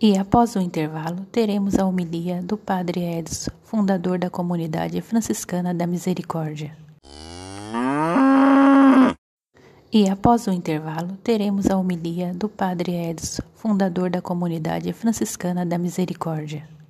E após o intervalo, teremos a homilia do Padre Edson, fundador da comunidade franciscana da Misericórdia. E após o intervalo, teremos a homilia do Padre Edson, fundador da comunidade franciscana da Misericórdia.